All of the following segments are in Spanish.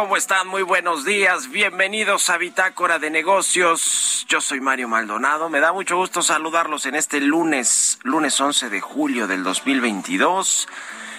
¿Cómo están? Muy buenos días. Bienvenidos a Bitácora de Negocios. Yo soy Mario Maldonado. Me da mucho gusto saludarlos en este lunes, lunes 11 de julio del 2022.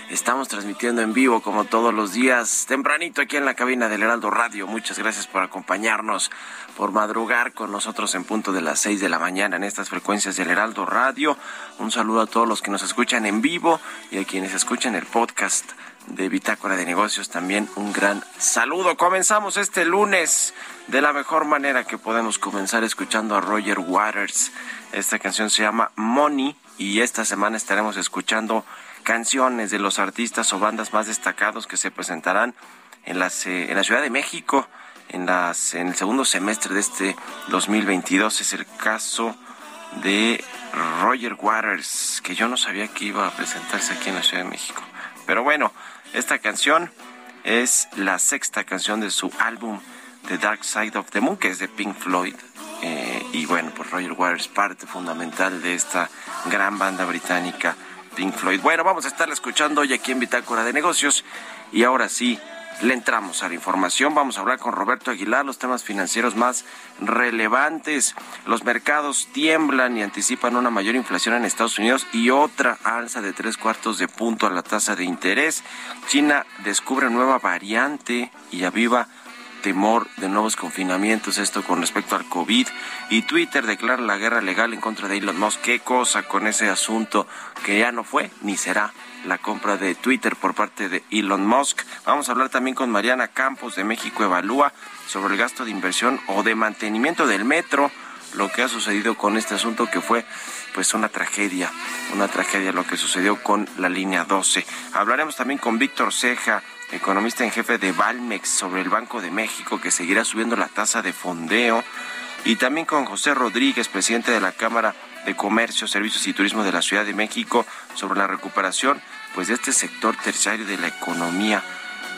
Estamos transmitiendo en vivo como todos los días, tempranito aquí en la cabina del Heraldo Radio. Muchas gracias por acompañarnos, por madrugar con nosotros en punto de las 6 de la mañana en estas frecuencias del Heraldo Radio. Un saludo a todos los que nos escuchan en vivo y a quienes escuchan el podcast de Bitácora de Negocios también un gran saludo. Comenzamos este lunes de la mejor manera que podemos comenzar escuchando a Roger Waters. Esta canción se llama Money y esta semana estaremos escuchando canciones de los artistas o bandas más destacados que se presentarán en, las, en la Ciudad de México en, las, en el segundo semestre de este 2022. Es el caso de Roger Waters, que yo no sabía que iba a presentarse aquí en la Ciudad de México. Pero bueno, esta canción es la sexta canción de su álbum The Dark Side of the Moon, que es de Pink Floyd. Eh, y bueno, pues Roger Waters, parte fundamental de esta gran banda británica Pink Floyd. Bueno, vamos a estar escuchando hoy aquí en Bitácora de Negocios. Y ahora sí, le entramos a la información. Vamos a hablar con Roberto Aguilar, los temas financieros más relevantes. Los mercados tiemblan y anticipan una mayor inflación en Estados Unidos y otra alza de tres cuartos de punto a la tasa de interés. China descubre nueva variante y aviva temor de nuevos confinamientos, esto con respecto al COVID. Y Twitter declara la guerra legal en contra de Elon Musk. ¿Qué cosa con ese asunto que ya no fue ni será? la compra de Twitter por parte de Elon Musk. Vamos a hablar también con Mariana Campos de México Evalúa sobre el gasto de inversión o de mantenimiento del metro, lo que ha sucedido con este asunto que fue pues una tragedia, una tragedia lo que sucedió con la línea 12. Hablaremos también con Víctor Ceja, economista en jefe de Valmex, sobre el Banco de México que seguirá subiendo la tasa de fondeo. Y también con José Rodríguez, presidente de la Cámara de Comercio, Servicios y Turismo de la Ciudad de México, sobre la recuperación pues de este sector terciario de la economía.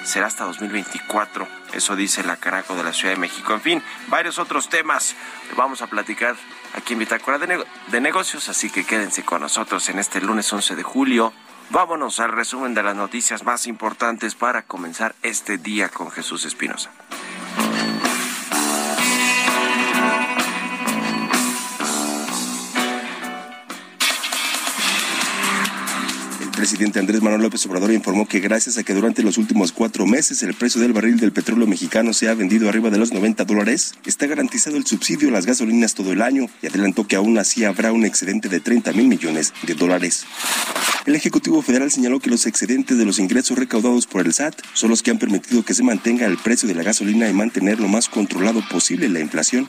Será hasta 2024, eso dice la Caraco de la Ciudad de México. En fin, varios otros temas vamos a platicar aquí en Bitácora de, de Negocios, así que quédense con nosotros en este lunes 11 de julio. Vámonos al resumen de las noticias más importantes para comenzar este día con Jesús Espinosa. Presidente Andrés Manuel López Obrador informó que gracias a que durante los últimos cuatro meses el precio del barril del petróleo mexicano se ha vendido arriba de los 90 dólares, está garantizado el subsidio a las gasolinas todo el año y adelantó que aún así habrá un excedente de 30 mil millones de dólares. El Ejecutivo Federal señaló que los excedentes de los ingresos recaudados por el SAT son los que han permitido que se mantenga el precio de la gasolina y mantener lo más controlado posible la inflación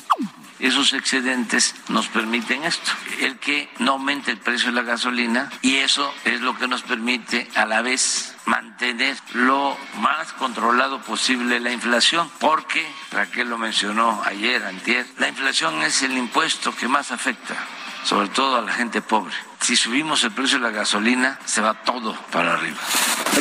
esos excedentes nos permiten esto, el que no aumente el precio de la gasolina y eso es lo que nos permite a la vez mantener lo más controlado posible la inflación, porque Raquel lo mencionó ayer, antier, la inflación es el impuesto que más afecta sobre todo a la gente pobre. Si subimos el precio de la gasolina, se va todo para arriba.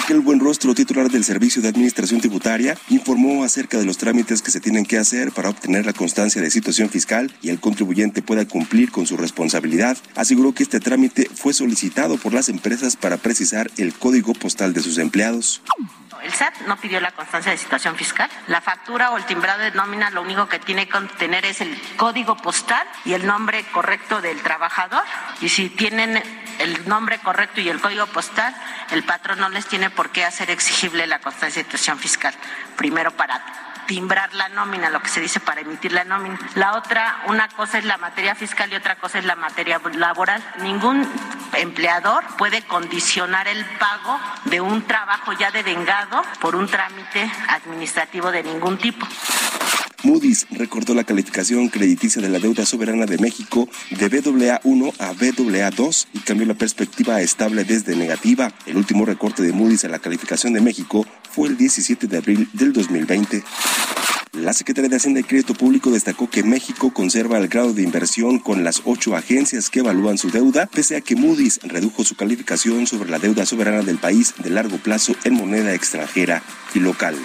Aquel buen rostro titular del Servicio de Administración Tributaria informó acerca de los trámites que se tienen que hacer para obtener la constancia de situación fiscal y el contribuyente pueda cumplir con su responsabilidad. Aseguró que este trámite fue solicitado por las empresas para precisar el código postal de sus empleados. El SAT no pidió la constancia de situación fiscal. La factura o el timbrado de nómina lo único que tiene que tener es el código postal y el nombre correcto del trabajador. Y si tienen el nombre correcto y el código postal, el patrón no les tiene por qué hacer exigible la constancia de situación fiscal. Primero para timbrar la nómina, lo que se dice para emitir la nómina. La otra, una cosa es la materia fiscal y otra cosa es la materia laboral. Ningún empleador puede condicionar el pago de un trabajo ya devengado por un trámite administrativo de ningún tipo. Moody's recortó la calificación crediticia de la deuda soberana de México de BAA1 a BAA2 y cambió la perspectiva estable desde negativa. El último recorte de Moody's a la calificación de México fue el 17 de abril del 2020. La Secretaría de Hacienda y Crédito Público destacó que México conserva el grado de inversión con las ocho agencias que evalúan su deuda, pese a que Moody's redujo su calificación sobre la deuda soberana del país de largo plazo en moneda extranjera y local.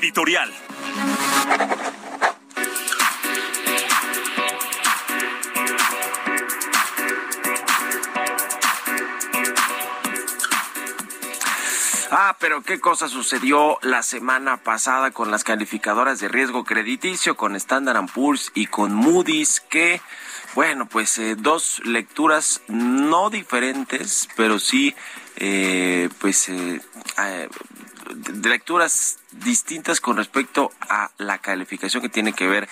editorial. Ah, pero qué cosa sucedió la semana pasada con las calificadoras de riesgo crediticio, con Standard Poor's y con Moody's, que, bueno, pues eh, dos lecturas no diferentes, pero sí, eh, pues, eh, de lecturas distintas con respecto a la calificación que tiene que ver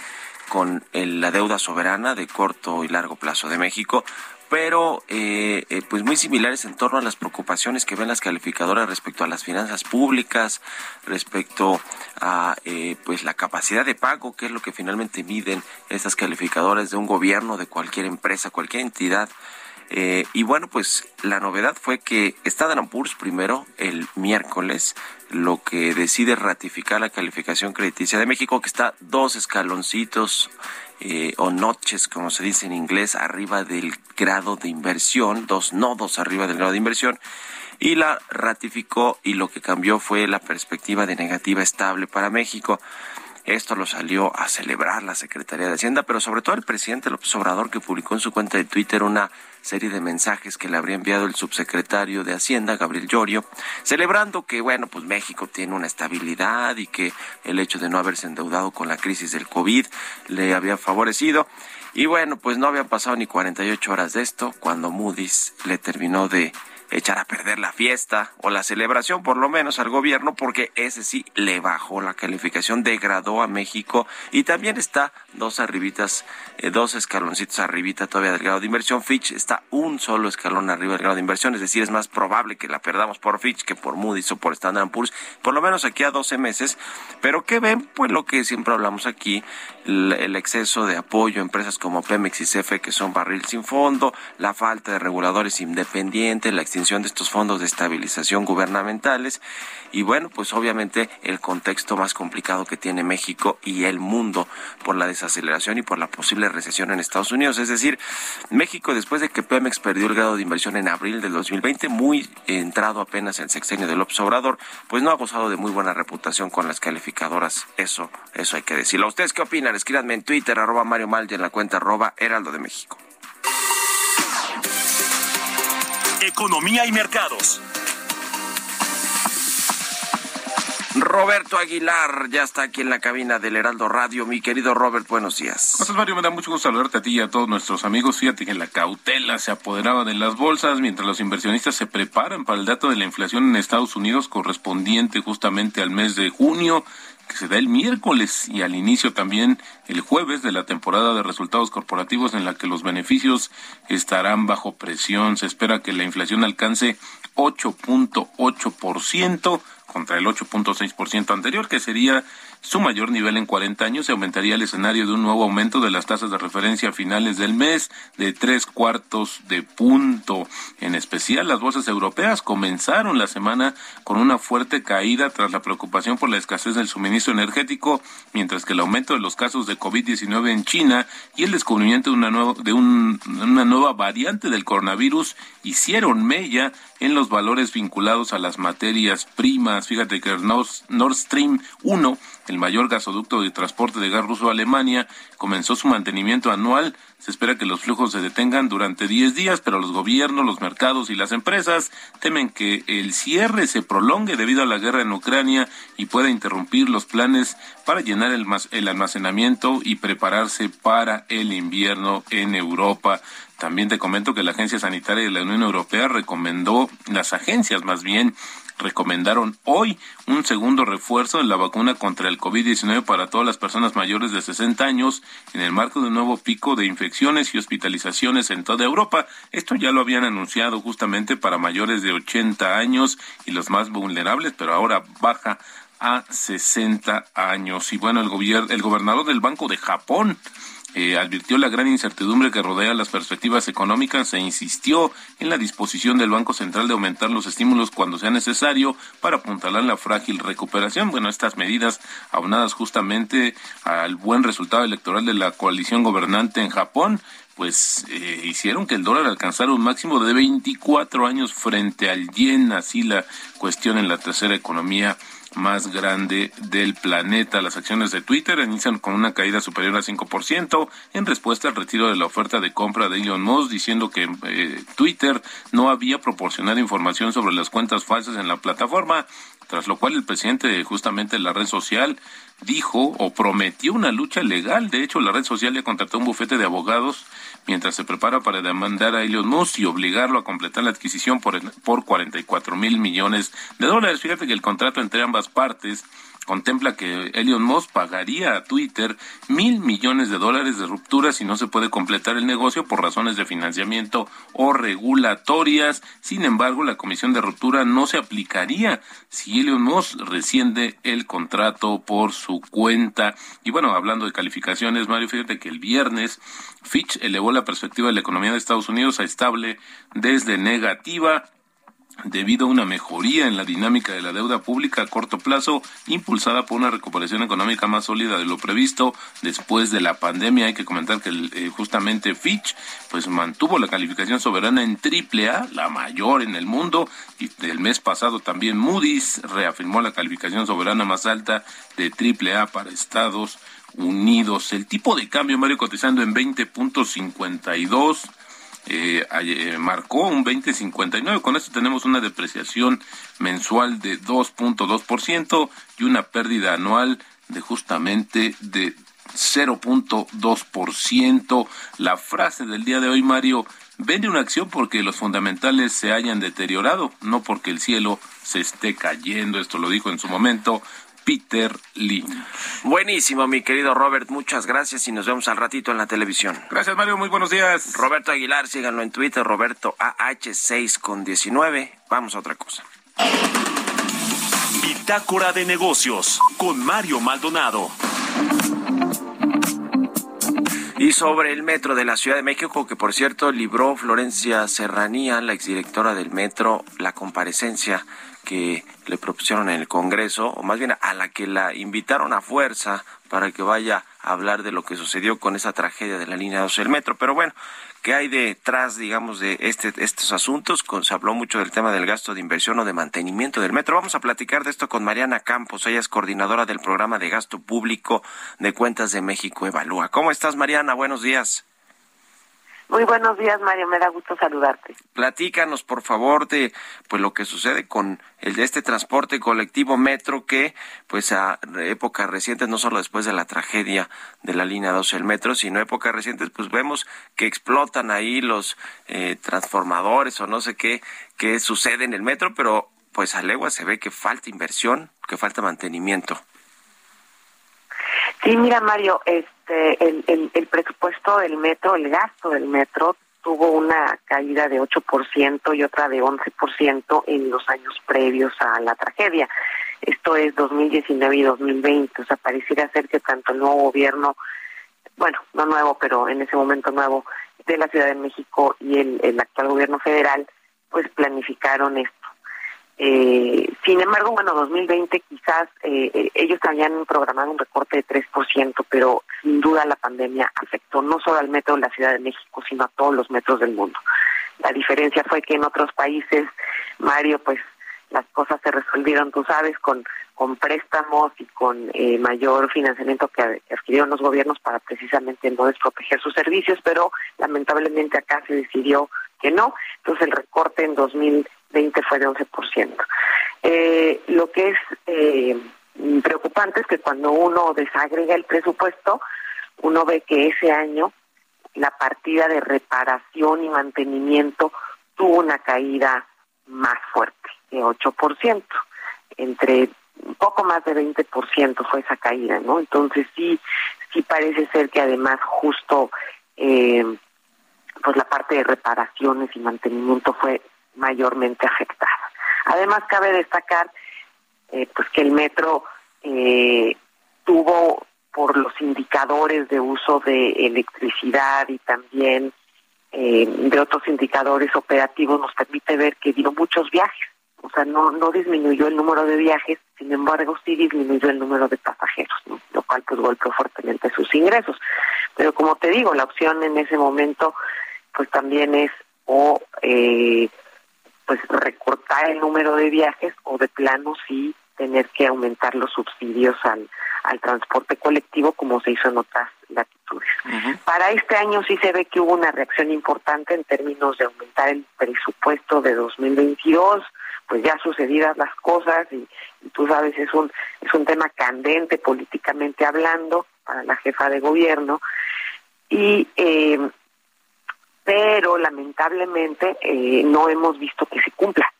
con la deuda soberana de corto y largo plazo de México, pero eh, eh, pues muy similares en torno a las preocupaciones que ven las calificadoras respecto a las finanzas públicas, respecto a eh, pues la capacidad de pago, que es lo que finalmente miden estas calificadoras de un gobierno, de cualquier empresa, cualquier entidad. y bueno, pues la novedad fue que Standard Poor's primero el miércoles lo que decide ratificar la calificación crediticia de México, que está dos escaloncitos eh, o noches, como se dice en inglés, arriba del grado de inversión, dos nodos arriba del grado de inversión, y la ratificó y lo que cambió fue la perspectiva de negativa estable para México. Esto lo salió a celebrar la Secretaría de Hacienda, pero sobre todo el presidente López Obrador, que publicó en su cuenta de Twitter una serie de mensajes que le habría enviado el subsecretario de Hacienda, Gabriel Llorio, celebrando que, bueno, pues México tiene una estabilidad y que el hecho de no haberse endeudado con la crisis del COVID le había favorecido. Y bueno, pues no habían pasado ni 48 horas de esto cuando Moody's le terminó de echar a perder la fiesta o la celebración, por lo menos al gobierno, porque ese sí le bajó la calificación, degradó a México y también está dos arribitas, eh, dos escaloncitos arribita todavía del grado de inversión. Fitch está un solo escalón arriba del grado de inversión, es decir, es más probable que la perdamos por Fitch que por Moody's o por Standard Poor's, por lo menos aquí a 12 meses. Pero ¿qué ven? Pues lo que siempre hablamos aquí, el exceso de apoyo a empresas como Pemex y CFE que son barril sin fondo, la falta de reguladores independientes, la extinción de estos fondos de estabilización gubernamentales y bueno, pues obviamente el contexto más complicado que tiene México y el mundo por la desaceleración y por la posible recesión en Estados Unidos. Es decir, México después de que Pemex perdió el grado de inversión en abril del 2020, muy entrado apenas el sexenio del observador, pues no ha gozado de muy buena reputación con las calificadoras. Eso, eso hay que decirlo. ¿Ustedes qué opinan? Escríbanme en Twitter, arroba Mario Mal en la cuenta arroba Heraldo de México. Economía y mercados. Roberto Aguilar ya está aquí en la cabina del Heraldo Radio. Mi querido Robert, buenos días. Gracias, Mario. Me da mucho gusto saludarte a ti y a todos nuestros amigos. Fíjate que la cautela se apoderaba de las bolsas mientras los inversionistas se preparan para el dato de la inflación en Estados Unidos correspondiente justamente al mes de junio que se da el miércoles y al inicio también el jueves de la temporada de resultados corporativos en la que los beneficios estarán bajo presión. Se espera que la inflación alcance 8.8% contra el 8.6% anterior, que sería su mayor nivel en 40 años, se aumentaría el escenario de un nuevo aumento de las tasas de referencia a finales del mes de tres cuartos de punto. En especial, las bolsas europeas comenzaron la semana con una fuerte caída tras la preocupación por la escasez del suministro energético, mientras que el aumento de los casos de COVID-19 en China y el descubrimiento de una, nueva, de una nueva variante del coronavirus hicieron mella en los valores vinculados a las materias primas. Fíjate que Nord Stream 1 el mayor gasoducto de transporte de gas ruso a Alemania, comenzó su mantenimiento anual. Se espera que los flujos se detengan durante 10 días, pero los gobiernos, los mercados y las empresas temen que el cierre se prolongue debido a la guerra en Ucrania y pueda interrumpir los planes para llenar el, el almacenamiento y prepararse para el invierno en Europa. También te comento que la Agencia Sanitaria de la Unión Europea recomendó, las agencias más bien, recomendaron hoy un segundo refuerzo de la vacuna contra el COVID-19 para todas las personas mayores de 60 años en el marco de un nuevo pico de infecciones y hospitalizaciones en toda Europa. Esto ya lo habían anunciado justamente para mayores de 80 años y los más vulnerables, pero ahora baja a 60 años. Y bueno, el, gobierno, el gobernador del Banco de Japón eh, advirtió la gran incertidumbre que rodea las perspectivas económicas e insistió en la disposición del Banco Central de aumentar los estímulos cuando sea necesario para apuntalar la frágil recuperación. Bueno, estas medidas, aunadas justamente al buen resultado electoral de la coalición gobernante en Japón, pues eh, hicieron que el dólar alcanzara un máximo de 24 años frente al yen, así la cuestión en la tercera economía más grande del planeta. Las acciones de Twitter inician con una caída superior al 5% en respuesta al retiro de la oferta de compra de Elon Musk, diciendo que eh, Twitter no había proporcionado información sobre las cuentas falsas en la plataforma, tras lo cual el presidente de justamente la red social dijo o prometió una lucha legal. De hecho, la red social ya contrató un bufete de abogados mientras se prepara para demandar a Elon Musk y obligarlo a completar la adquisición por, por 44 mil millones de dólares. Fíjate que el contrato entre ambas partes contempla que Elon Musk pagaría a Twitter mil millones de dólares de ruptura si no se puede completar el negocio por razones de financiamiento o regulatorias. Sin embargo, la comisión de ruptura no se aplicaría si Elon Musk resciende el contrato por su cuenta. Y bueno, hablando de calificaciones, Mario, fíjate que el viernes Fitch elevó la perspectiva de la economía de Estados Unidos a estable desde negativa debido a una mejoría en la dinámica de la deuda pública a corto plazo, impulsada por una recuperación económica más sólida de lo previsto después de la pandemia. Hay que comentar que eh, justamente Fitch pues mantuvo la calificación soberana en triple A, la mayor en el mundo, y el mes pasado también Moody's reafirmó la calificación soberana más alta de triple A para Estados Unidos. El tipo de cambio, Mario, cotizando en 20.52 eh, eh, marcó un 20.59. Con esto tenemos una depreciación mensual de 2.2% y una pérdida anual de justamente de 0.2%. La frase del día de hoy, Mario, vende una acción porque los fundamentales se hayan deteriorado, no porque el cielo se esté cayendo. Esto lo dijo en su momento Peter Lee. Buenísimo, mi querido Robert, muchas gracias y nos vemos al ratito en la televisión. Gracias, Mario, muy buenos días. Roberto Aguilar, síganlo en Twitter, Roberto AH6 con 19. Vamos a otra cosa. Bitácora de negocios con Mario Maldonado. Y sobre el metro de la Ciudad de México, que por cierto libró Florencia Serranía, la exdirectora del metro, la comparecencia que le propusieron en el Congreso, o más bien a la que la invitaron a fuerza para que vaya a hablar de lo que sucedió con esa tragedia de la línea 12 del metro. Pero bueno, ¿qué hay detrás, digamos, de este, estos asuntos? se habló mucho del tema del gasto de inversión o de mantenimiento del metro. Vamos a platicar de esto con Mariana Campos. Ella es coordinadora del programa de gasto público de cuentas de México Evalúa. ¿Cómo estás, Mariana? Buenos días. Muy buenos días, Mario. Me da gusto saludarte. Platícanos, por favor, de pues lo que sucede con el de este transporte colectivo metro que, pues a épocas recientes, no solo después de la tragedia de la línea 12 del metro, sino épocas recientes, pues vemos que explotan ahí los eh, transformadores o no sé qué, qué sucede en el metro, pero pues a legua se ve que falta inversión, que falta mantenimiento. Sí, mira, Mario, este, el, el, presupuesto del metro, el gasto del metro, tuvo una caída de 8% y otra de 11% en los años previos a la tragedia. Esto es 2019 y 2020. O sea, pareciera ser que tanto el nuevo gobierno, bueno, no nuevo, pero en ese momento nuevo, de la Ciudad de México y el, el actual gobierno federal, pues planificaron esto eh, sin embargo, bueno, 2020 quizás eh, eh, ellos habían programado un recorte de 3%, pero sin duda la pandemia afectó no solo al metro de la Ciudad de México, sino a todos los metros del mundo. La diferencia fue que en otros países, Mario, pues las cosas se resolvieron, tú sabes, con, con préstamos y con eh, mayor financiamiento que adquirieron los gobiernos para precisamente no desproteger sus servicios, pero lamentablemente acá se decidió que no. Entonces el recorte en 2020 fue de 11%. Eh, lo que es eh, preocupante es que cuando uno desagrega el presupuesto, uno ve que ese año la partida de reparación y mantenimiento tuvo una caída más fuerte, de 8%, entre un poco más de 20% fue esa caída, ¿no? Entonces sí, sí parece ser que además justo eh, pues la parte de reparaciones y mantenimiento fue mayormente afectada. Además cabe destacar eh, pues que el metro eh, tuvo por los indicadores de uso de electricidad y también eh, de otros indicadores operativos nos permite ver que dio muchos viajes. O sea, no, no disminuyó el número de viajes, sin embargo sí disminuyó el número de pasajeros, lo cual pues golpeó fuertemente sus ingresos. Pero como te digo, la opción en ese momento pues también es o eh, pues recortar el número de viajes o de plano sí tener que aumentar los subsidios al, al transporte colectivo como se hizo en otras latitudes. Para este año sí se ve que hubo una reacción importante en términos de aumentar el presupuesto de 2022, pues ya sucedidas las cosas y, tú sabes es un es un tema candente políticamente hablando para la jefa de gobierno y eh, pero lamentablemente eh, no hemos visto que se cumpla.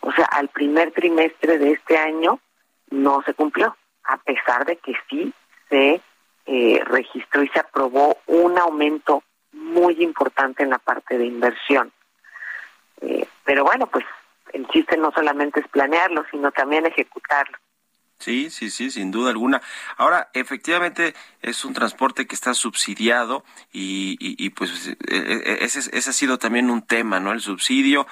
O sea, al primer trimestre de este año no se cumplió, a pesar de que sí se eh, registró y se aprobó un aumento muy importante en la parte de inversión. Eh, pero bueno, pues el chiste no solamente es planearlo, sino también ejecutarlo. Sí, sí, sí, sin duda alguna. Ahora, efectivamente, es un transporte que está subsidiado y, pues e, e, ese, ese ha sido también un tema, ¿no? El subsidio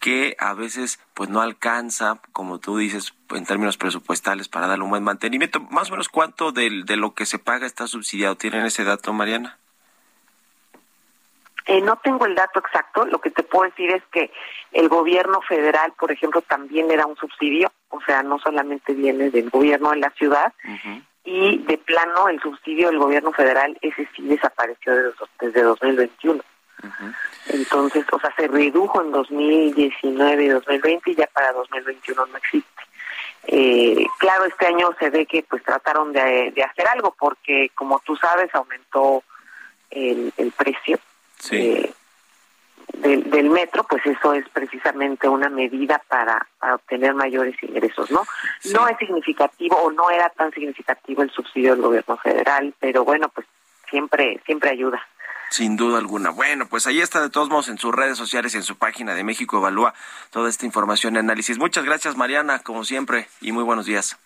que a veces pues no alcanza, como tú dices, en términos presupuestales para darle un buen mantenimiento. Más o menos cuánto de, de lo que se paga está subsidiado. ¿Tienen ese dato, Mariana? Eh, no tengo el dato exacto, lo que te puedo decir es que el gobierno federal, por ejemplo, también era un subsidio, o sea, no solamente viene del gobierno de la ciudad, y de plano el subsidio del gobierno federal, ese sí desapareció desde, desde 2021. Entonces, o sea, se redujo en 2019 y 2020 y ya para 2021 no existe. Eh, claro, este año se ve que pues trataron de, hacer algo porque, como tú sabes, aumentó el, el precio. Sí. Eh, del, metro, pues eso es precisamente una medida para, obtener mayores ingresos, ¿no? No es significativo o no era tan significativo el subsidio del gobierno federal, pero bueno, pues siempre siempre ayuda. Sin duda alguna. Bueno, pues ahí está de todos modos en sus redes sociales y en su página de México Evalúa toda esta información y análisis. Muchas gracias, Mariana, como siempre, y muy buenos días.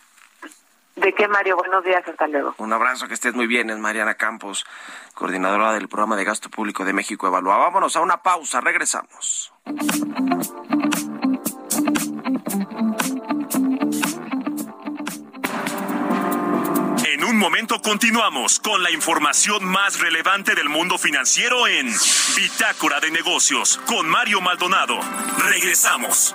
¿De qué, Mario? Buenos días, hasta luego. Un abrazo, que estés muy bien. Es Mariana Campos, coordinadora del programa de gasto público de México Evalúa. Vámonos a una pausa, regresamos. En un momento continuamos con la información más relevante del mundo financiero en Bitácora de Negocios con Mario Maldonado. Regresamos.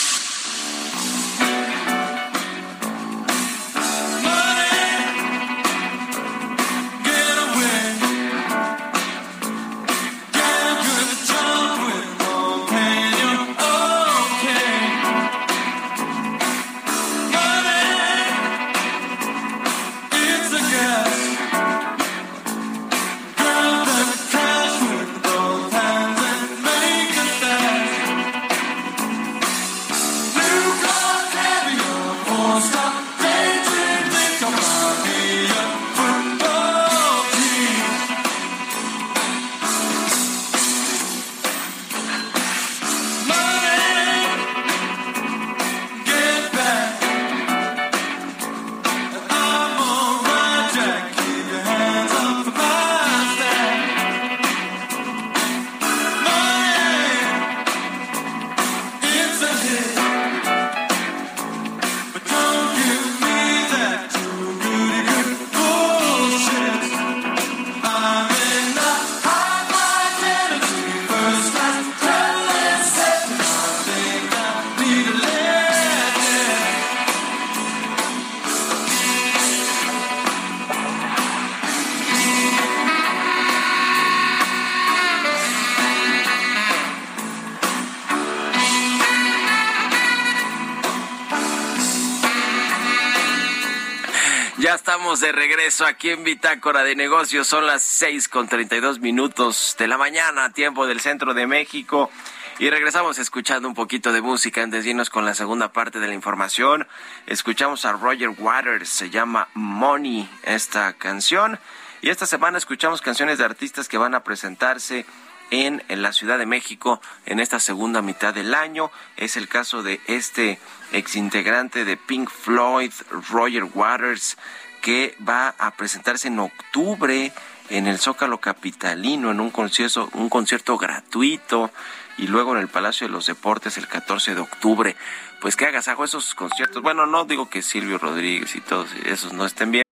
Regreso aquí en Bitácora de Negocios. Son las seis con treinta y dos minutos de la mañana, tiempo del centro de México. Y regresamos escuchando un poquito de música antes de irnos con la segunda parte de la información. Escuchamos a Roger Waters, se llama Money esta canción. Y esta semana escuchamos canciones de artistas que van a presentarse en, en, la Ciudad de México en esta segunda mitad del año. Es el caso de este exintegrante de Pink Floyd, Roger Waters, que va a presentarse en octubre en el Zócalo Capitalino en un concierto, un concierto gratuito y luego en el Palacio de los Deportes el 14 de octubre. Pues que hagas hago esos conciertos. Bueno, no digo que Silvio Rodríguez y todos esos no estén bien.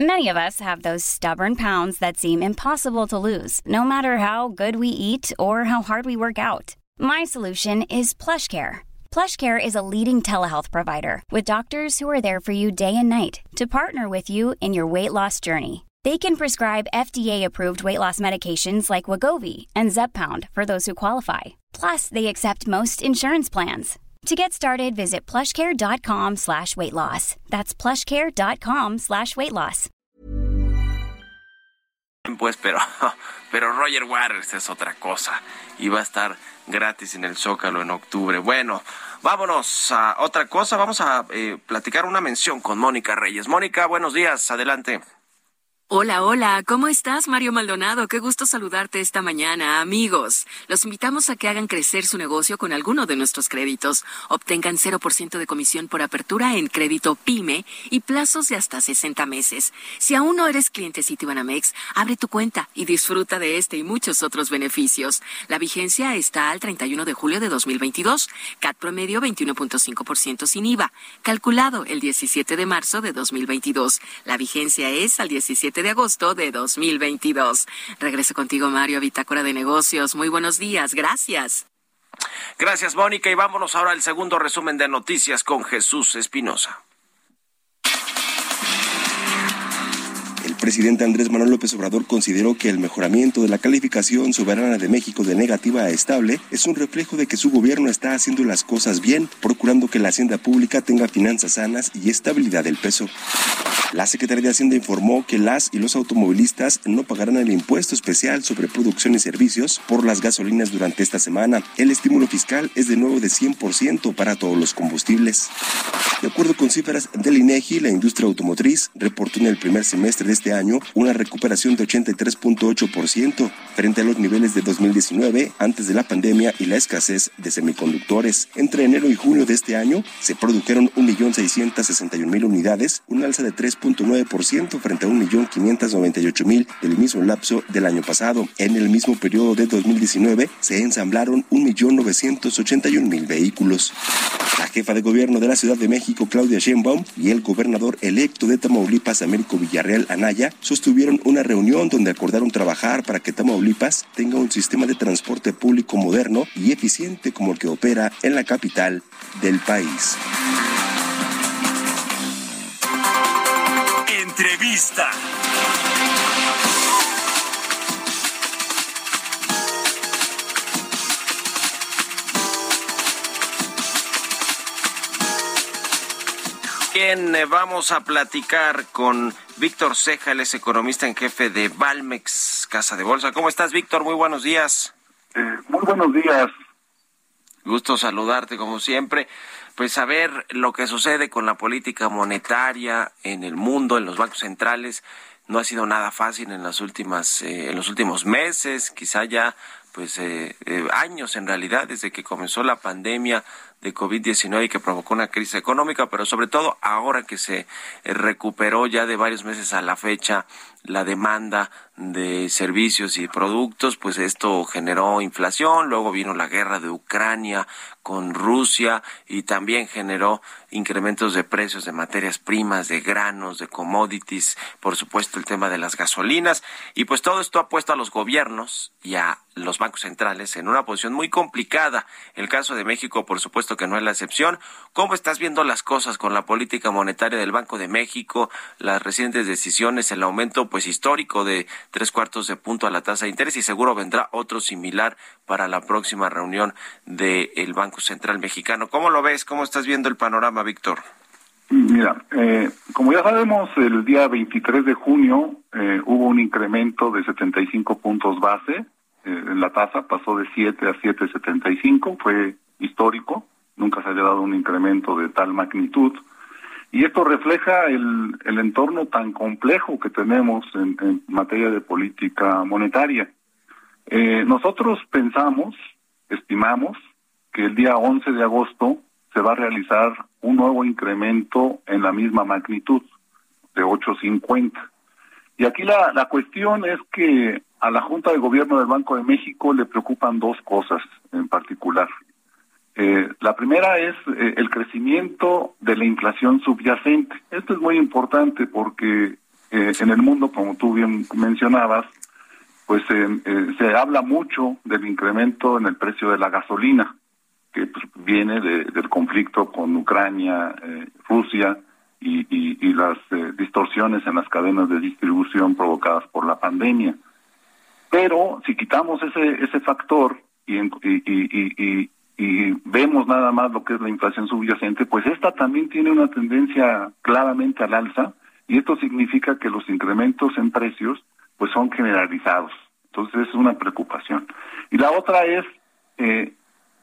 Many of us have those stubborn pounds that seem impossible to lose, no matter how good we eat or how hard we work out. My solution is PlushCare. PlushCare is a leading telehealth provider with doctors who are there for you day and night to partner with you in your weight loss journey. They can prescribe FDA-approved weight loss medications like Wagovi and Zepbound for those who qualify. Plus, they accept most insurance plans. To get started, visit plushcare.com slash weight loss. That's plushcare.com slash weight loss. Pues, pero, pero Roger Waters es otra cosa. Y va a estar gratis en el Zócalo en octubre. Bueno, vámonos a otra cosa. Vamos a eh, platicar una mención con Mónica Reyes. Mónica, buenos días. Adelante. Hola, hola, ¿cómo estás, Mario Maldonado? Qué gusto saludarte esta mañana, amigos. Los invitamos a que hagan crecer su negocio con alguno de nuestros créditos. Obtengan 0% de comisión por apertura en crédito PYME y plazos de hasta 60 meses. Si aún no eres cliente Citibanamex, abre tu cuenta y disfruta de este y muchos otros beneficios. La vigencia está al 31 de julio de 2022. CAT promedio 21.5% sin IVA. Calculado el 17 de marzo de 2022. La vigencia es al 17 de agosto de 2022. Regreso contigo, Mario, Bitácora de Negocios. Muy buenos días. Gracias. Gracias, Mónica. Y vámonos ahora al segundo resumen de noticias con Jesús Espinosa. Presidente Andrés Manuel López Obrador consideró que el mejoramiento de la calificación soberana de México de negativa a estable es un reflejo de que su gobierno está haciendo las cosas bien, procurando que la hacienda pública tenga finanzas sanas y estabilidad del peso. La Secretaría de Hacienda informó que las y los automovilistas no pagarán el impuesto especial sobre producción y servicios por las gasolinas durante esta semana. El estímulo fiscal es de nuevo de 100% para todos los combustibles. De acuerdo con cifras del INEGI, la industria automotriz reportó en el primer semestre de este año una recuperación de 83.8% frente a los niveles de 2019 antes de la pandemia y la escasez de semiconductores. Entre enero y junio de este año se produjeron 1.661.000 unidades, un alza de 3.9% frente a 1.598.000 del mismo lapso del año pasado. En el mismo periodo de 2019 se ensamblaron 1.981.000 vehículos. La jefa de gobierno de la Ciudad de México, Claudia Sheinbaum, y el gobernador electo de Tamaulipas, Américo Villarreal Anaya, sostuvieron una reunión donde acordaron trabajar para que Tamaulipas tenga un sistema de transporte público moderno y eficiente como el que opera en la capital del país. Entrevista. Bien, eh, vamos a platicar con Víctor Ceja, él es economista en jefe de Valmex, Casa de Bolsa. ¿Cómo estás, Víctor? Muy buenos días. Eh, muy buenos días. Gusto saludarte como siempre. Pues saber lo que sucede con la política monetaria en el mundo, en los bancos centrales, no ha sido nada fácil en las últimas, eh, en los últimos meses, quizá ya pues años en realidad desde que comenzó la pandemia de COVID-19 y que provocó una crisis económica, pero sobre todo ahora que se eh, recuperó ya de varios meses a la fecha la demanda de servicios y productos, pues esto generó inflación, luego vino la guerra de Ucrania con Rusia y también generó incrementos de precios de materias primas, de granos, de commodities, por supuesto el tema de las gasolinas y pues todo esto ha puesto a los gobiernos y a los bancos centrales en una posición muy complicada. El caso de México, por supuesto que no es la excepción. ¿Cómo estás viendo las cosas con la política monetaria del Banco de México, las recientes decisiones, el aumento pues histórico de tres cuartos de punto a la tasa de interés y seguro vendrá otro similar para la próxima reunión del Banco Central Mexicano? ¿Cómo lo ves? ¿Cómo estás viendo el panorama, Víctor? Mira, eh, como ya sabemos, el día 23 de junio eh, hubo un incremento de 75 puntos base. Eh, en la tasa pasó de 7 a 7.75, fue histórico. Nunca se había dado un incremento de tal magnitud. Y esto refleja el, el entorno tan complejo que tenemos en, materia de política monetaria. Eh, nosotros pensamos, estimamos, que el día 11 de agosto se va a realizar un nuevo incremento en la misma magnitud, de 8.50. Y aquí la, la cuestión es que a la Junta de Gobierno del Banco de México le preocupan dos cosas en particular. Eh, la primera es eh, el crecimiento de la inflación subyacente. Esto es muy importante porque eh, en el mundo, como tú bien mencionabas, pues se habla mucho del incremento en el precio de la gasolina, que pues, viene del conflicto con Ucrania, Rusia y, y, las distorsiones en las cadenas de distribución provocadas por la pandemia. Pero si quitamos ese, ese factor y, y, y vemos nada más lo que es la inflación subyacente, pues esta también tiene una tendencia claramente al alza y esto significa que los incrementos en precios pues son generalizados. Entonces es una preocupación. Y la otra es eh,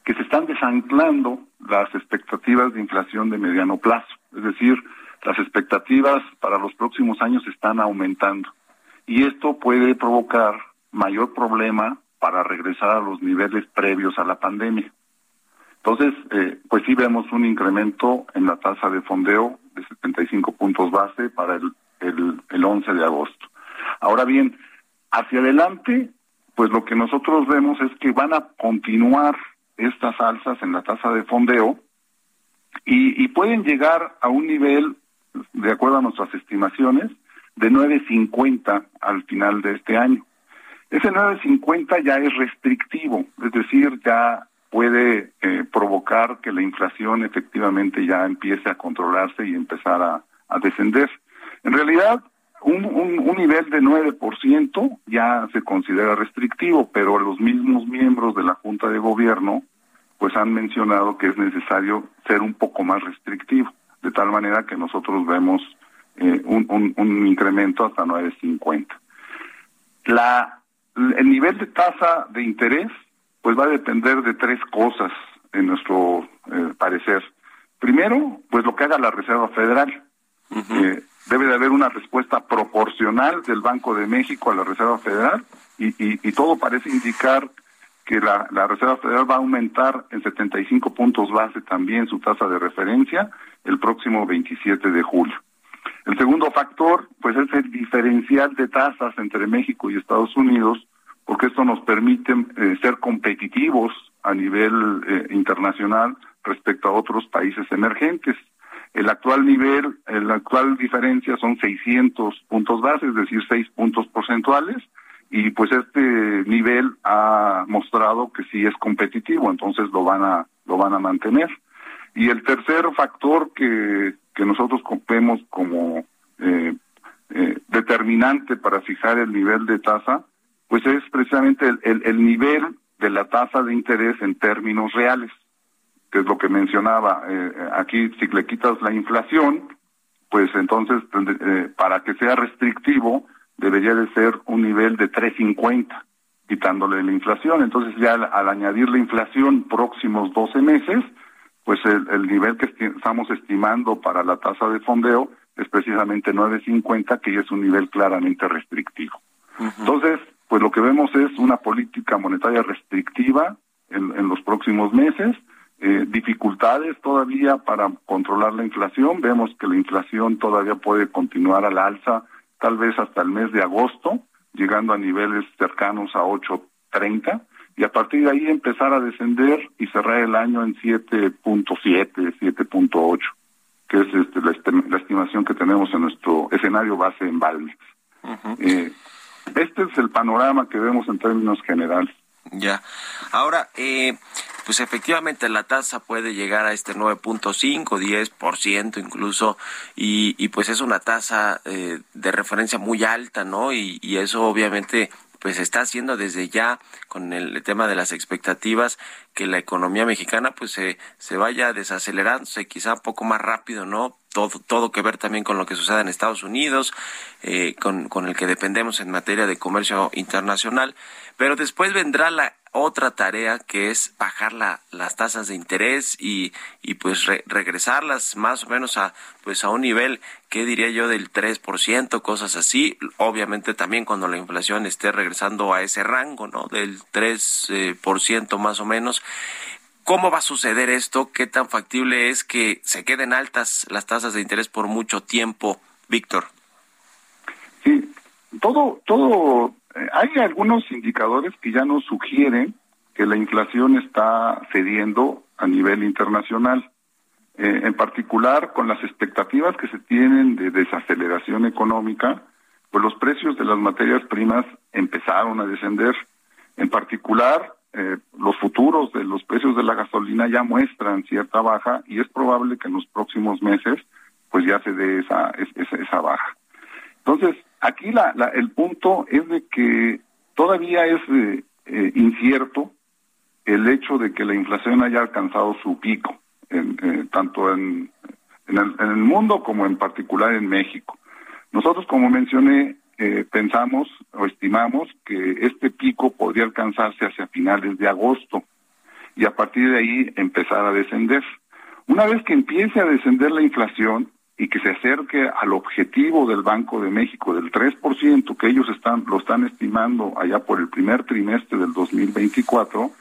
que se están desanclando las expectativas de inflación de mediano plazo. Es decir, las expectativas para los próximos años están aumentando. Y esto puede provocar mayor problema para regresar a los niveles previos a la pandemia. Entonces, eh, pues sí vemos un incremento en la tasa de fondeo de 75 puntos base para el, el, el 11 de agosto. Ahora bien, hacia adelante, pues lo que nosotros vemos es que van a continuar estas alzas en la tasa de fondeo y, y pueden llegar a un nivel, de acuerdo a nuestras estimaciones, de 9.50 al final de este año. Ese 9.50 ya es restrictivo, es decir, ya puede eh, provocar que la inflación efectivamente ya empiece a controlarse y empezar a, descender. En realidad, un, un, nivel de 9% ya se considera restrictivo, pero los mismos miembros de la Junta de Gobierno pues han mencionado que es necesario ser un poco más restrictivo, de tal manera que nosotros vemos eh, un, un, incremento hasta 9.50. La, el nivel de tasa de interés pues va a depender de tres cosas en nuestro eh, parecer. Primero, pues lo que haga la Reserva Federal. Eh, debe de haber una respuesta proporcional del Banco de México a la Reserva Federal y, y, todo parece indicar que la, la, Reserva Federal va a aumentar en 75 puntos base también su tasa de referencia el próximo 27 de julio. El segundo factor, pues es el diferencial de tasas entre México y Estados Unidos, porque esto nos permite eh, ser competitivos a nivel eh, internacional respecto a otros países emergentes. El actual nivel, la actual diferencia son 600 puntos base, es decir, 6 puntos porcentuales, y pues este nivel ha mostrado que sí es competitivo, entonces lo van a lo van a mantener. Y el tercer factor que, que nosotros vemos como eh, eh, determinante para fijar el nivel de tasa, pues es precisamente el, el, nivel de la tasa de interés en términos reales, que es lo que mencionaba. Eh, aquí, si le quitas la inflación, pues entonces, eh, para que sea restrictivo, debería de ser un nivel de 3.50, quitándole la inflación. Entonces, ya al, añadir la inflación próximos 12 meses, pues el, nivel que estamos estimando para la tasa de fondeo es precisamente 9.50, que ya es un nivel claramente restrictivo. Entonces, pues lo que vemos es una política monetaria restrictiva en, los próximos meses, eh, dificultades todavía para controlar la inflación, vemos que la inflación todavía puede continuar al alza, tal vez hasta el mes de agosto, llegando a niveles cercanos a 8.30, y a partir de ahí empezar a descender y cerrar el año en 7.7, 7.8, que es este, la, estimación que tenemos en nuestro escenario base en Balmex. Este es el panorama que vemos en términos generales. Ya. Ahora, eh, pues efectivamente la tasa puede llegar a este 9.5, 10% incluso, y, y pues es una tasa eh, de referencia muy alta, ¿no? Y, y eso obviamente pues está haciendo desde ya con el tema de las expectativas que la economía mexicana pues se, se vaya desacelerándose quizá un poco más rápido, ¿no? Todo, todo que ver también con lo que sucede en Estados Unidos, eh, con, con el que dependemos en materia de comercio internacional, pero después vendrá la otra tarea que es bajar la, las tasas de interés y, y pues regresarlas más o menos a pues a un nivel que diría yo del 3%, cosas así, obviamente también cuando la inflación esté regresando a ese rango, ¿no? del 3% eh, por ciento más o menos. ¿Cómo va a suceder esto? ¿Qué tan factible es que se queden altas las tasas de interés por mucho tiempo, Víctor? Sí, todo todo hay algunos indicadores que ya nos sugieren que la inflación está cediendo a nivel internacional. Eh, en particular, con las expectativas que se tienen de desaceleración económica, pues los precios de las materias primas empezaron a descender. En particular, eh, los futuros de los precios de la gasolina ya muestran cierta baja y es probable que en los próximos meses pues ya se dé esa, esa, esa baja. Entonces, Aquí la, el punto es de que todavía es eh, eh, incierto el hecho de que la inflación haya alcanzado su pico, en, eh, tanto en, en, el, mundo como en particular en México. Nosotros, como mencioné, pensamos o estimamos que este pico podría alcanzarse hacia finales de agosto y a partir de ahí empezar a descender. Una vez que empiece a descender la inflación, y que se acerque al objetivo del Banco de México del 3% que ellos están lo están estimando allá por el primer trimestre del 2024,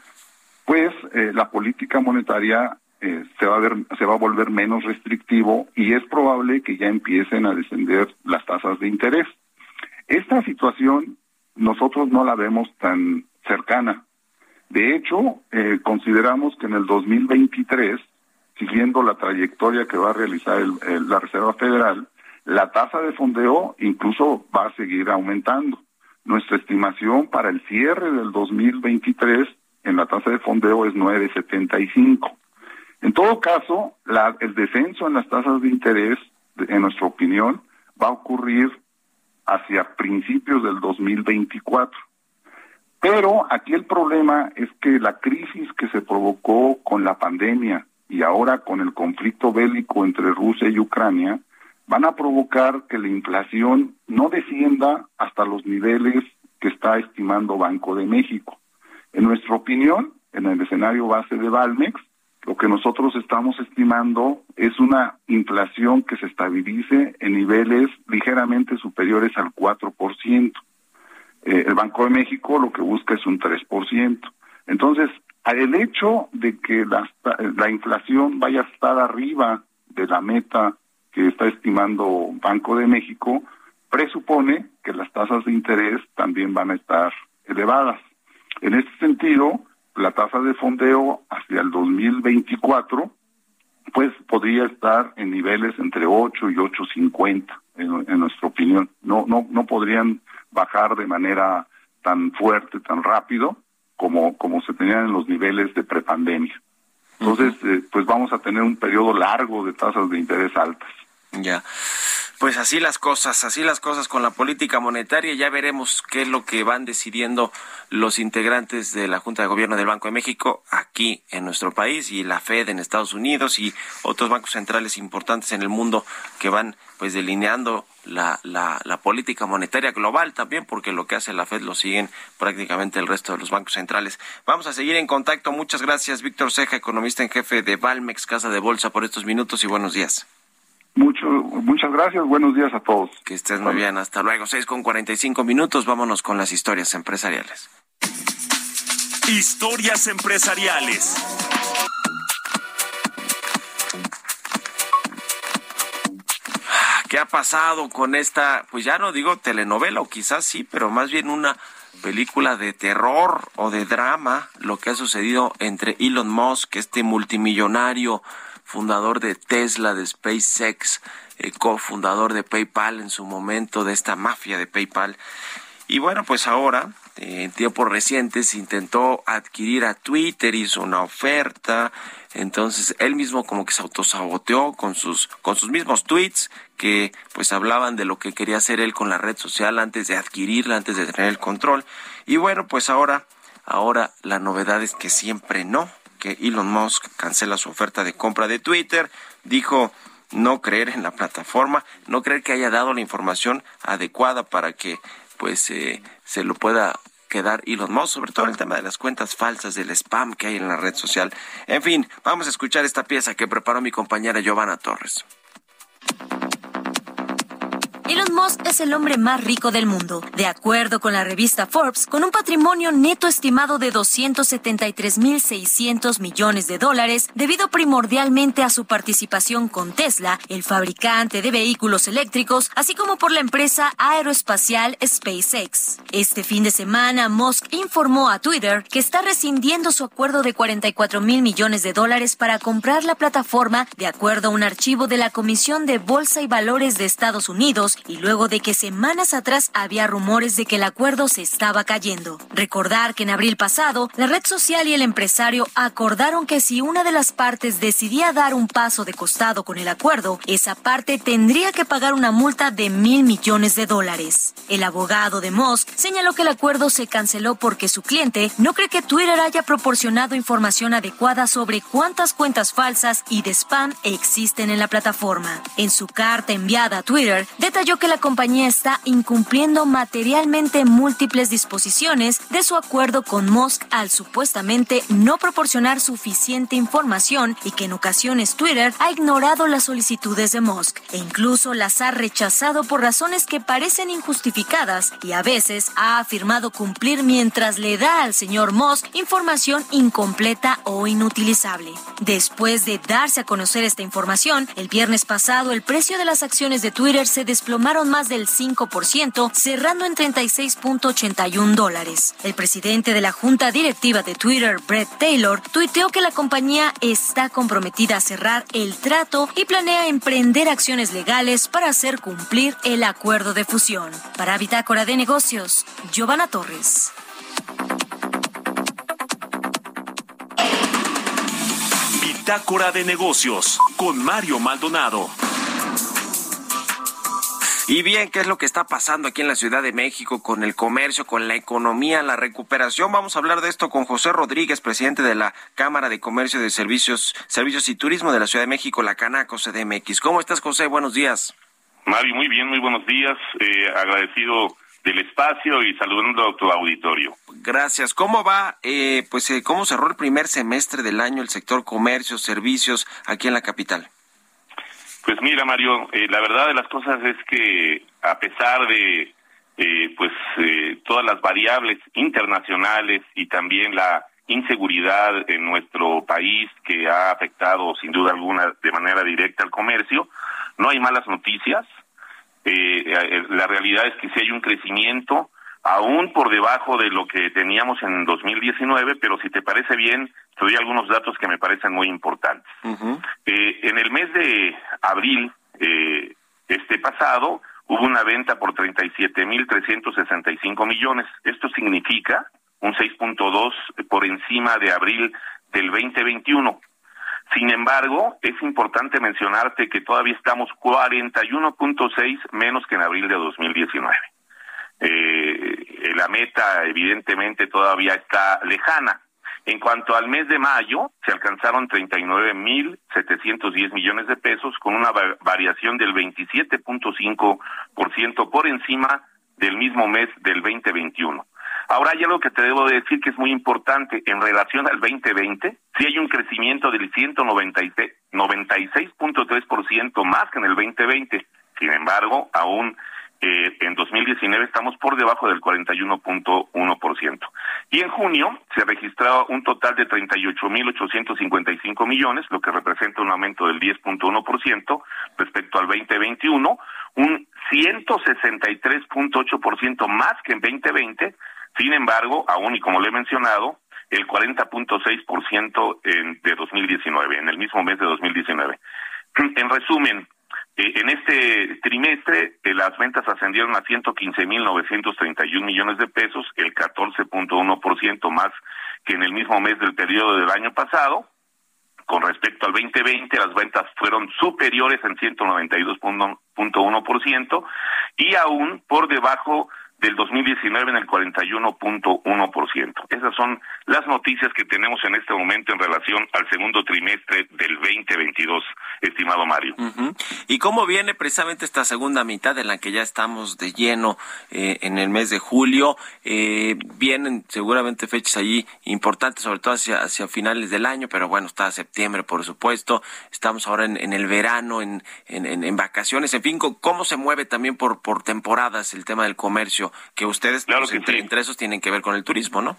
pues eh, la política monetaria eh, se va a ver se va a volver menos restrictivo y es probable que ya empiecen a descender las tasas de interés. Esta situación nosotros no la vemos tan cercana. De hecho, eh, consideramos que en el 2023 siguiendo la trayectoria que va a realizar la Reserva Federal, la tasa de fondeo incluso va a seguir aumentando. Nuestra estimación para el cierre del 2023 en la tasa de fondeo es 9.75. En todo caso, el descenso en las tasas de interés, en nuestra opinión, va a ocurrir hacia principios del 2024. Pero aquí el problema es que la crisis que se provocó con la pandemia y ahora con el conflicto bélico entre Rusia y Ucrania van a provocar que la inflación no descienda hasta los niveles que está estimando Banco de México. En nuestra opinión, en el escenario base de Valmex, lo que nosotros estamos estimando es una inflación que se estabilice en niveles ligeramente superiores al 4%. Eh, el Banco de México lo que busca es un 3%. Entonces, el hecho de que la, la inflación vaya a estar arriba de la meta que está estimando Banco de México, presupone que las tasas de interés también van a estar elevadas. En este sentido, la tasa de fondeo hacia el 2024 pues podría estar en niveles entre 8 y 8.50 en, en nuestra opinión. No no no podrían bajar de manera tan fuerte, tan rápido como como se tenían en los niveles de prepandemia. Entonces, eh, pues vamos a tener un periodo largo de tasas de interés altas. Ya. Pues así las cosas, así las cosas con la política monetaria. Ya veremos qué es lo que van decidiendo los integrantes de la Junta de Gobierno del Banco de México aquí en nuestro país y la Fed en Estados Unidos y otros bancos centrales importantes en el mundo que van pues delineando la, la, la política monetaria global también, porque lo que hace la Fed lo siguen prácticamente el resto de los bancos centrales. Vamos a seguir en contacto. Muchas gracias, Víctor Ceja, economista en jefe de Valmex, Casa de Bolsa, por estos minutos y buenos días. Mucho, muchas gracias, buenos días a todos. Que estés muy bien, hasta luego. Seis con cuarenta y cinco minutos, vámonos con las historias empresariales. Historias empresariales. ¿Qué ha pasado con esta, pues ya no digo telenovela o quizás sí, pero más bien una película de terror o de drama, lo que ha sucedido entre Elon Musk, este multimillonario fundador de Tesla, de SpaceX, eh, cofundador de PayPal en su momento, de esta mafia de PayPal. Y bueno, pues ahora, en tiempos recientes, intentó adquirir a Twitter, hizo una oferta, entonces él mismo como que se autosaboteó con sus, con sus mismos tweets que pues hablaban de lo que quería hacer él con la red social antes de adquirirla, antes de tener el control. Y bueno, pues ahora, ahora la novedad es que siempre no, que Elon Musk cancela su oferta de compra de Twitter, dijo no creer en la plataforma, no creer que haya dado la información adecuada para que pues eh, se lo pueda quedar Elon Musk, sobre todo el tema de las cuentas falsas, del spam que hay en la red social. En fin, vamos a escuchar esta pieza que preparó mi compañera Giovanna Torres. Elon Musk es el hombre más rico del mundo, de acuerdo con la revista Forbes, con un patrimonio neto estimado de 273.600 millones de dólares, debido primordialmente a su participación con Tesla, el fabricante de vehículos eléctricos, así como por la empresa aeroespacial SpaceX. Este fin de semana, Musk informó a Twitter que está rescindiendo su acuerdo de 44 mil millones de dólares para comprar la plataforma, de acuerdo a un archivo de la Comisión de Bolsa y Valores de Estados Unidos y luego de que semanas atrás había rumores de que el acuerdo se estaba cayendo. Recordar que en abril pasado, la red social y el empresario acordaron que si una de las partes decidía dar un paso de costado con el acuerdo, esa parte tendría que pagar una multa de mil millones de dólares. El abogado de Musk señaló que el acuerdo se canceló porque su cliente no cree que Twitter haya proporcionado información adecuada sobre cuántas cuentas falsas y de spam existen en la plataforma. En su carta enviada a Twitter, detalló que la compañía está incumpliendo materialmente múltiples disposiciones de su acuerdo con Musk al supuestamente no proporcionar suficiente información y que en ocasiones Twitter ha ignorado las solicitudes de Musk e incluso las ha rechazado por razones que parecen injustificadas y a veces ha afirmado cumplir mientras le da al señor Musk información incompleta o inutilizable. Después de darse a conocer esta información, el viernes pasado el precio de las acciones de Twitter se desplomó más del 5%, cerrando en 36.81 dólares. El presidente de la junta directiva de Twitter, Brett Taylor, tuiteó que la compañía está comprometida a cerrar el trato y planea emprender acciones legales para hacer cumplir el acuerdo de fusión. Para Bitácora de Negocios, Giovanna Torres. Bitácora de Negocios con Mario Maldonado. Y bien, ¿qué es lo que está pasando aquí en la Ciudad de México con el comercio, con la economía, la recuperación? Vamos a hablar de esto con José Rodríguez, presidente de la Cámara de Comercio de Servicios, Servicios y Turismo de la Ciudad de México, la Canaco CDMX. ¿Cómo estás, José? Buenos días. Mario, muy bien, muy buenos días. Eh, agradecido del espacio y saludando a tu auditorio. Gracias. ¿Cómo va, eh, pues, eh, cómo cerró el primer semestre del año el sector comercio, servicios aquí en la capital? Pues mira, Mario, eh, la verdad de las cosas es que a pesar de eh, pues eh, todas las variables internacionales y también la inseguridad en nuestro país que ha afectado sin duda alguna de manera directa al comercio, no hay malas noticias. la realidad es que sí hay un crecimiento aún por debajo de lo que teníamos en 2019, pero si te parece bien, te doy algunos datos que me parecen muy importantes. eh, en el mes de abril, eh, este pasado, hubo una venta por 37.365 millones. Esto significa un 6.2 por encima de abril del 2021. Sin embargo, es importante mencionarte que todavía estamos 41.6 menos que en abril de 2019. La meta evidentemente todavía está lejana. En cuanto al mes de mayo, se alcanzaron 39.710 millones de pesos con una variación del 27.5% por encima del mismo mes del 2021. Ahora hay algo que te debo decir que es muy importante en relación al 2020, sí hay un crecimiento del 196.3% más que en el 2020. Sin embargo, aún eh, en 2019 estamos por debajo del 41.1%. Y en junio se registraba un total de 38.855 millones, lo que representa un aumento del 10.1% respecto al 2021, un 163.8% más que en 2020. Sin embargo, aún y como le he mencionado, el 40.6% de 2019, en el mismo mes de 2019. En resumen, en este trimestre, eh, las ventas ascendieron a 115.931 millones de pesos, el 14.1% más que en el mismo mes del periodo del año pasado. Con respecto al 2020, las ventas fueron superiores en 192.1% y aún por debajo del 2019 en el 41.1%. Esas son las noticias que tenemos en este momento en relación al segundo trimestre del 2022, estimado Mario. ¿Y cómo viene precisamente esta segunda mitad en la que ya estamos de lleno eh, en el mes de julio? Eh, vienen seguramente fechas allí importantes, sobre todo hacia, hacia finales del año, pero bueno, está septiembre, por supuesto. Estamos ahora en, el verano, en, en, en, vacaciones, en fin, ¿cómo se mueve también por, por temporadas el tema del comercio? Que ustedes, claro pues, entre, esos, tienen que ver con el turismo, ¿no?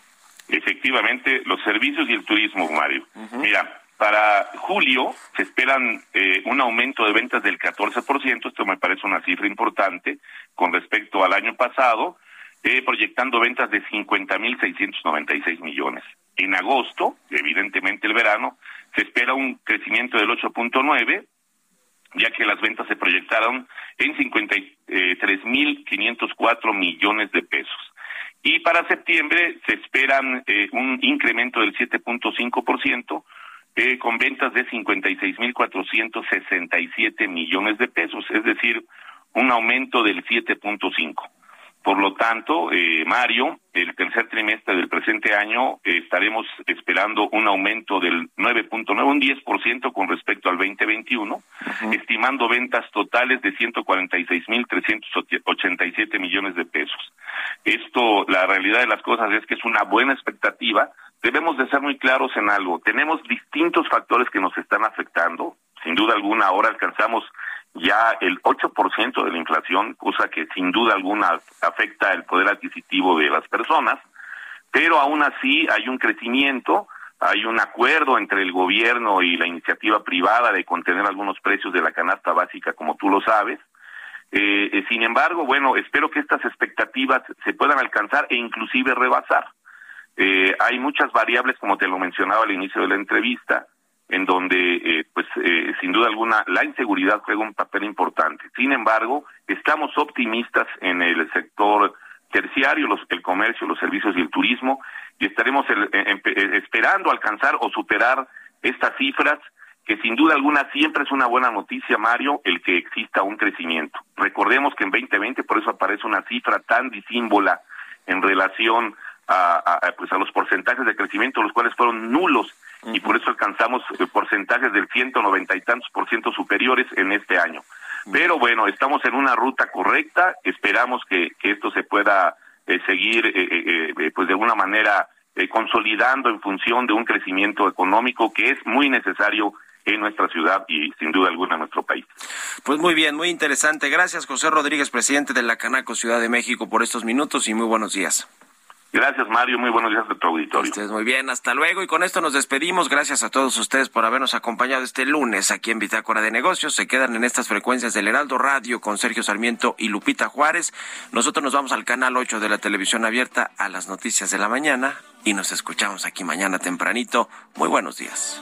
Efectivamente, los servicios y el turismo, Mario. Mira, para julio se esperan eh, un aumento de ventas del 14%, esto me parece una cifra importante con respecto al año pasado, eh, proyectando ventas de 50.696 millones. En agosto, evidentemente el verano, se espera un crecimiento del 8.9, ya que las ventas se proyectaron en 53.504 millones de pesos. Y para septiembre se esperan eh, un incremento del 7.5%, eh, con ventas de 56.467 millones de pesos, es decir, un aumento del 7.5%. Por lo tanto, eh, Mario, el tercer trimestre del presente año eh, estaremos esperando un aumento del 9.9, un 10% con respecto al 2021, estimando ventas totales de 146.387 millones de pesos. Esto, la realidad de las cosas es que es una buena expectativa. Debemos de ser muy claros en algo. Tenemos distintos factores que nos están afectando. Sin duda alguna, ahora alcanzamos ya el 8% de la inflación, cosa que sin duda alguna afecta el poder adquisitivo de las personas, pero aún así hay un crecimiento, hay un acuerdo entre el gobierno y la iniciativa privada de contener algunos precios de la canasta básica, como tú lo sabes. Eh, eh, sin embargo, bueno, espero que estas expectativas se puedan alcanzar e inclusive rebasar. Eh, hay muchas variables, como te lo mencionaba al inicio de la entrevista, en donde, eh, pues, eh, sin duda alguna, la inseguridad juega un papel importante. Sin embargo, estamos optimistas en el sector terciario, los, el comercio, los servicios y el turismo, y estaremos esperando alcanzar o superar estas cifras que sin duda alguna siempre es una buena noticia, Mario, el que exista un crecimiento. Recordemos que en 2020 por eso aparece una cifra tan disímbola en relación a, pues a los porcentajes de crecimiento, los cuales fueron nulos y por eso alcanzamos eh, porcentajes del ciento noventa y tantos por ciento superiores en este año. Pero bueno, estamos en una ruta correcta, esperamos que, que esto se pueda eh, seguir eh, pues de alguna manera consolidando en función de un crecimiento económico que es muy necesario en nuestra ciudad y sin duda alguna en nuestro país. Pues muy bien, muy interesante. Gracias José Rodríguez, presidente de la Canaco Ciudad de México, por estos minutos y muy buenos días. Gracias, Mario. Muy buenos días a tu auditorio. Ustedes muy bien. Hasta luego. Y con esto nos despedimos. Gracias a todos ustedes por habernos acompañado este lunes aquí en Bitácora de Negocios. Se quedan en estas frecuencias del Heraldo Radio con Sergio Sarmiento y Lupita Juárez. Nosotros nos vamos al canal 8 de la televisión abierta a las noticias de la mañana y nos escuchamos aquí mañana tempranito. Muy buenos días.